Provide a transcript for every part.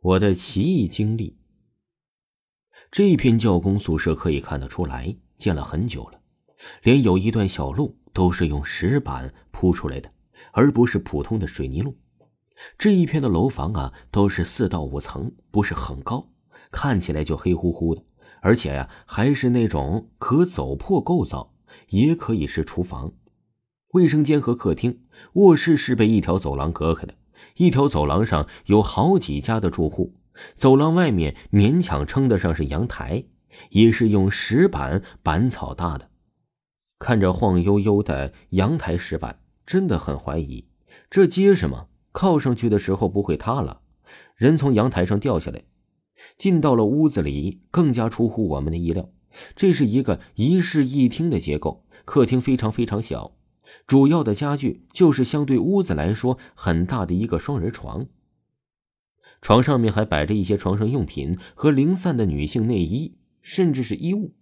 我的奇异经历。这片教工宿舍可以看得出来，建了很久了，连有一段小路都是用石板铺出来的，而不是普通的水泥路。这一片的楼房啊，都是四到五层，不是很高，看起来就黑乎乎的，而且呀，还是那种可走破构造，也可以是厨房、卫生间和客厅。卧室是被一条走廊隔开的。一条走廊上有好几家的住户，走廊外面勉强称得上是阳台，也是用石板板草搭的。看着晃悠悠的阳台石板，真的很怀疑这结实吗？靠上去的时候不会塌了？人从阳台上掉下来，进到了屋子里，更加出乎我们的意料。这是一个一室一厅的结构，客厅非常非常小。主要的家具就是相对屋子来说很大的一个双人床，床上面还摆着一些床上用品和零散的女性内衣，甚至是衣物。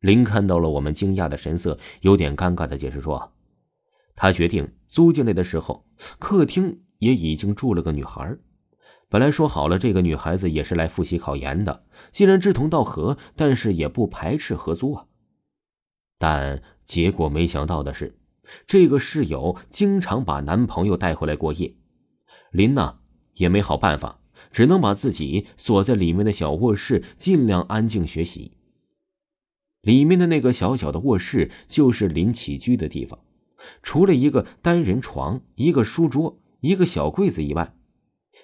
林看到了我们惊讶的神色，有点尴尬的解释说：“他决定租进来的时候，客厅也已经住了个女孩。本来说好了，这个女孩子也是来复习考研的。既然志同道合，但是也不排斥合租啊。但结果没想到的是。”这个室友经常把男朋友带回来过夜，林娜也没好办法，只能把自己锁在里面的小卧室，尽量安静学习。里面的那个小小的卧室就是林起居的地方，除了一个单人床、一个书桌、一个小柜子以外，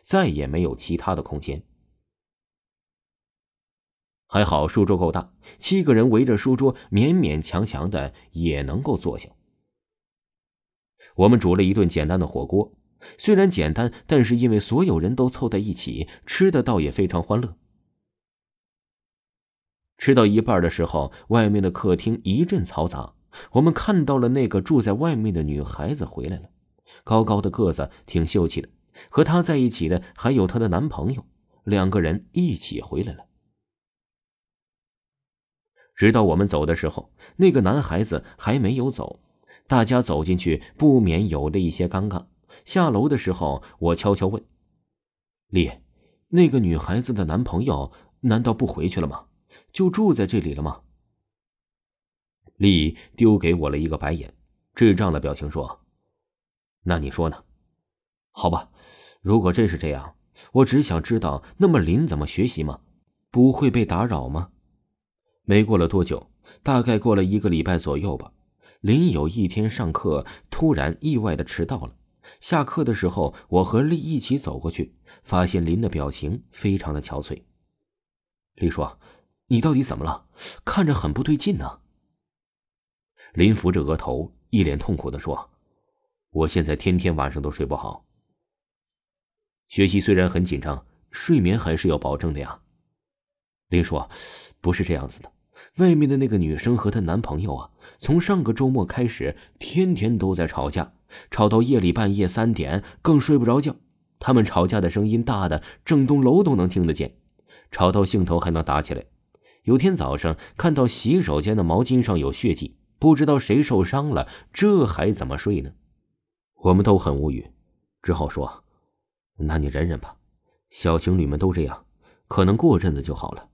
再也没有其他的空间。还好书桌够大，七个人围着书桌，勉勉强强的也能够坐下。我们煮了一顿简单的火锅，虽然简单，但是因为所有人都凑在一起，吃的倒也非常欢乐。吃到一半的时候，外面的客厅一阵嘈杂，我们看到了那个住在外面的女孩子回来了，高高的个子，挺秀气的。和她在一起的还有她的男朋友，两个人一起回来了。直到我们走的时候，那个男孩子还没有走。大家走进去，不免有了一些尴尬。下楼的时候，我悄悄问：“丽，那个女孩子的男朋友难道不回去了吗？就住在这里了吗？”丽丢给我了一个白眼，智障的表情说：“那你说呢？好吧，如果真是这样，我只想知道，那么林怎么学习吗？不会被打扰吗？”没过了多久，大概过了一个礼拜左右吧。林有一天上课，突然意外的迟到了。下课的时候，我和丽一起走过去，发现林的表情非常的憔悴。丽说：“你到底怎么了？看着很不对劲呢。”林扶着额头，一脸痛苦的说：“我现在天天晚上都睡不好。学习虽然很紧张，睡眠还是要保证的呀。”林说：“不是这样子的。”外面的那个女生和她男朋友啊，从上个周末开始，天天都在吵架，吵到夜里半夜三点，更睡不着觉。他们吵架的声音大的，整栋楼都能听得见，吵到兴头还能打起来。有天早上看到洗手间的毛巾上有血迹，不知道谁受伤了，这还怎么睡呢？我们都很无语，只好说：“那你忍忍吧，小情侣们都这样，可能过阵子就好了。”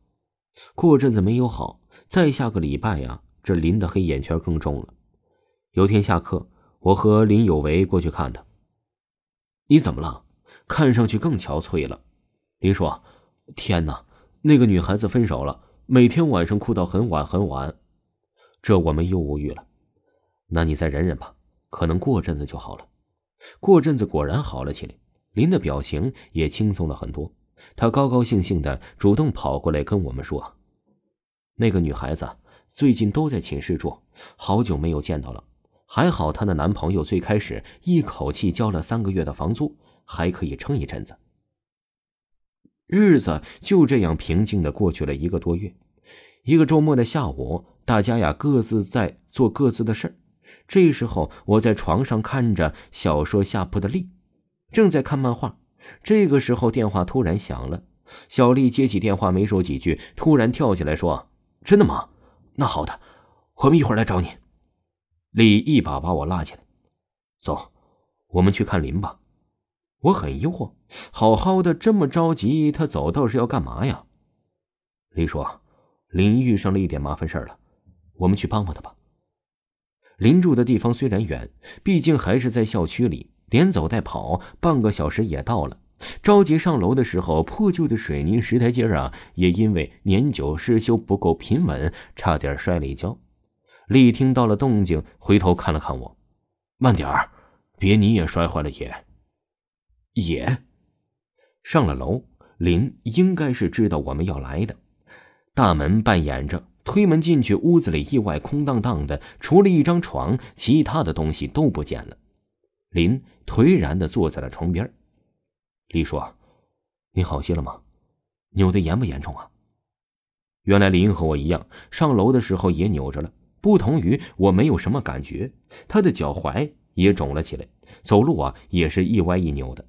过阵子没有好，再下个礼拜呀，这林的黑眼圈更重了。有天下课，我和林有为过去看他。你怎么了？看上去更憔悴了。林说：“天哪，那个女孩子分手了，每天晚上哭到很晚很晚。”这我们又无语了。那你再忍忍吧，可能过阵子就好了。过阵子果然好了起来，林的表情也轻松了很多。他高高兴兴的主动跑过来跟我们说：“那个女孩子最近都在寝室住，好久没有见到了。还好她的男朋友最开始一口气交了三个月的房租，还可以撑一阵子。”日子就这样平静的过去了一个多月。一个周末的下午，大家呀各自在做各自的事儿。这时候，我在床上看着小说下铺的丽，正在看漫画。这个时候，电话突然响了。小丽接起电话，没说几句，突然跳起来说：“真的吗？那好的，我们一会儿来找你。”李一把把我拉起来：“走，我们去看林吧。”我很疑惑，好好的这么着急，他走倒是要干嘛呀？李说：“林遇上了一点麻烦事儿了，我们去帮帮他吧。”林住的地方虽然远，毕竟还是在校区里，连走带跑，半个小时也到了。着急上楼的时候，破旧的水泥石台阶啊，也因为年久失修不够平稳，差点摔了一跤。丽听到了动静，回头看了看我：“慢点儿，别你也摔坏了也。”也上了楼，林应该是知道我们要来的。大门半掩着，推门进去，屋子里意外空荡荡的，除了一张床，其他的东西都不见了。林颓然的坐在了床边。李叔：“你好些了吗？扭的严不严重啊？”原来林和我一样，上楼的时候也扭着了，不同于我没有什么感觉，他的脚踝也肿了起来，走路啊也是一歪一扭的。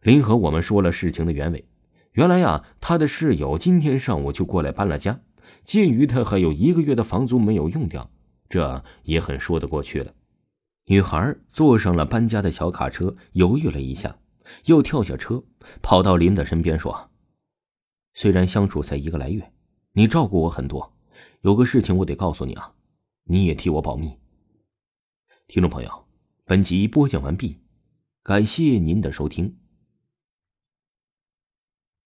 林和我们说了事情的原委，原来呀，他的室友今天上午就过来搬了家，鉴于他还有一个月的房租没有用掉，这也很说得过去了。女孩坐上了搬家的小卡车，犹豫了一下。又跳下车，跑到林的身边说：“虽然相处才一个来月，你照顾我很多，有个事情我得告诉你啊，你也替我保密。”听众朋友，本集播讲完毕，感谢您的收听。